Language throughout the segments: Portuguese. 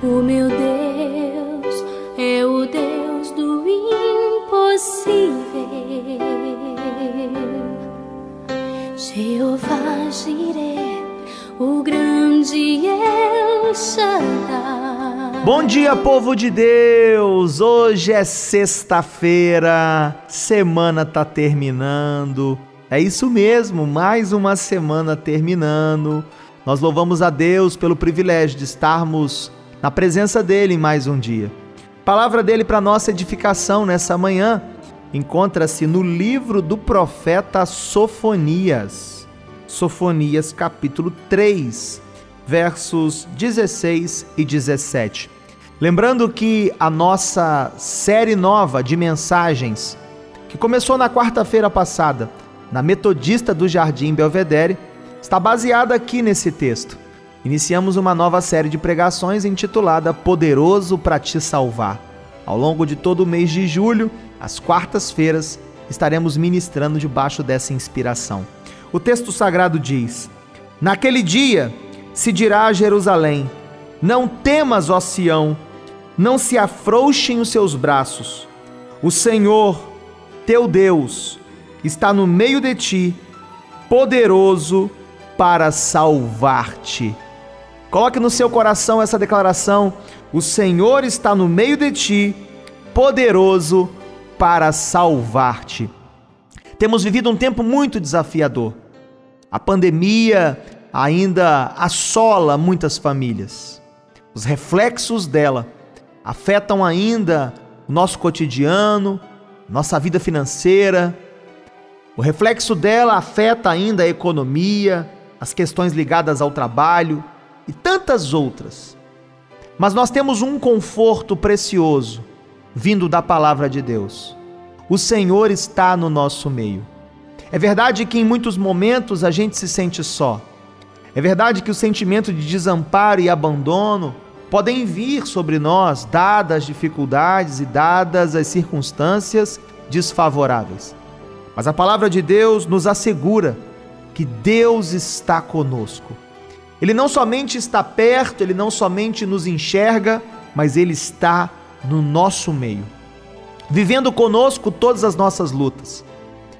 O meu Deus é o Deus do impossível. Jeová Jireh, o grande El Shaddai. Bom dia, povo de Deus! Hoje é sexta-feira, semana tá terminando. É isso mesmo, mais uma semana terminando. Nós louvamos a Deus pelo privilégio de estarmos na presença dele em mais um dia. A palavra dele para nossa edificação nessa manhã encontra-se no livro do profeta Sofonias. Sofonias capítulo 3, versos 16 e 17. Lembrando que a nossa série nova de mensagens, que começou na quarta-feira passada, na Metodista do Jardim Belvedere, está baseada aqui nesse texto iniciamos uma nova série de pregações intitulada Poderoso para te salvar. Ao longo de todo o mês de julho, às quartas-feiras, estaremos ministrando debaixo dessa inspiração. O texto sagrado diz: Naquele dia se dirá a Jerusalém: Não temas, ó Sião, não se afrouxem os seus braços. O Senhor, teu Deus, está no meio de ti, poderoso para salvar-te. Coloque no seu coração essa declaração: O Senhor está no meio de ti, poderoso para salvar-te. Temos vivido um tempo muito desafiador. A pandemia ainda assola muitas famílias. Os reflexos dela afetam ainda o nosso cotidiano, nossa vida financeira. O reflexo dela afeta ainda a economia, as questões ligadas ao trabalho e tantas outras. Mas nós temos um conforto precioso vindo da palavra de Deus. O Senhor está no nosso meio. É verdade que em muitos momentos a gente se sente só. É verdade que o sentimento de desamparo e abandono podem vir sobre nós, dadas as dificuldades e dadas as circunstâncias desfavoráveis. Mas a palavra de Deus nos assegura que Deus está conosco ele não somente está perto, ele não somente nos enxerga, mas ele está no nosso meio, vivendo conosco todas as nossas lutas,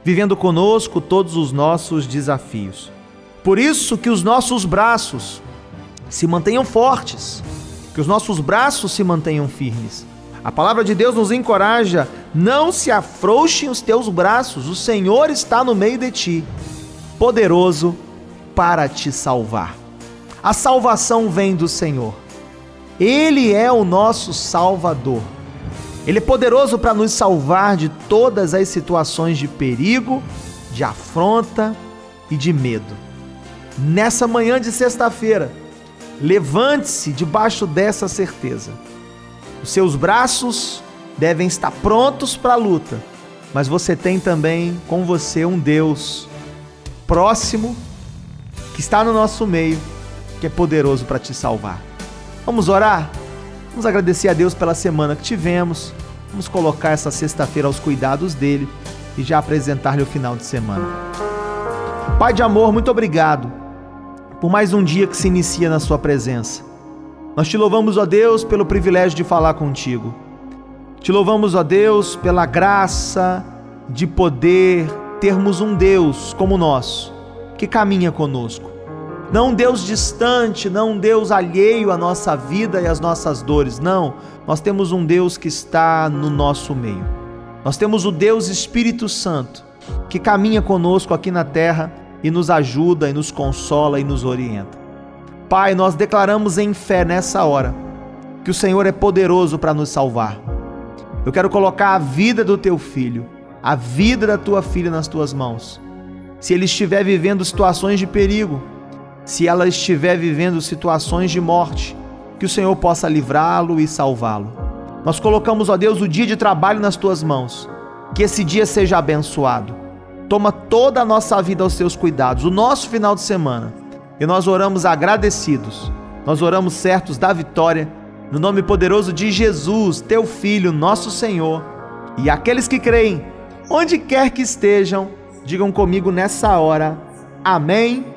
vivendo conosco todos os nossos desafios. Por isso que os nossos braços se mantenham fortes, que os nossos braços se mantenham firmes. A palavra de Deus nos encoraja: não se afrouxem os teus braços, o Senhor está no meio de ti, poderoso para te salvar. A salvação vem do Senhor. Ele é o nosso Salvador. Ele é poderoso para nos salvar de todas as situações de perigo, de afronta e de medo. Nessa manhã de sexta-feira, levante-se debaixo dessa certeza. Os seus braços devem estar prontos para a luta, mas você tem também com você um Deus próximo que está no nosso meio que é poderoso para te salvar. Vamos orar? Vamos agradecer a Deus pela semana que tivemos. Vamos colocar essa sexta-feira aos cuidados dele e já apresentar-lhe o final de semana. Pai de amor, muito obrigado por mais um dia que se inicia na Sua presença. Nós te louvamos, ó Deus, pelo privilégio de falar contigo. Te louvamos, ó Deus, pela graça de poder termos um Deus como o nosso, que caminha conosco não um Deus distante, não um Deus alheio à nossa vida e às nossas dores. Não, nós temos um Deus que está no nosso meio. Nós temos o Deus Espírito Santo que caminha conosco aqui na terra e nos ajuda e nos consola e nos orienta. Pai, nós declaramos em fé nessa hora que o Senhor é poderoso para nos salvar. Eu quero colocar a vida do teu filho, a vida da tua filha nas tuas mãos. Se ele estiver vivendo situações de perigo, se ela estiver vivendo situações de morte, que o Senhor possa livrá-lo e salvá-lo. Nós colocamos, ó Deus, o dia de trabalho nas tuas mãos. Que esse dia seja abençoado. Toma toda a nossa vida aos teus cuidados, o nosso final de semana. E nós oramos agradecidos. Nós oramos certos da vitória, no nome poderoso de Jesus, teu Filho, nosso Senhor. E aqueles que creem, onde quer que estejam, digam comigo nessa hora: Amém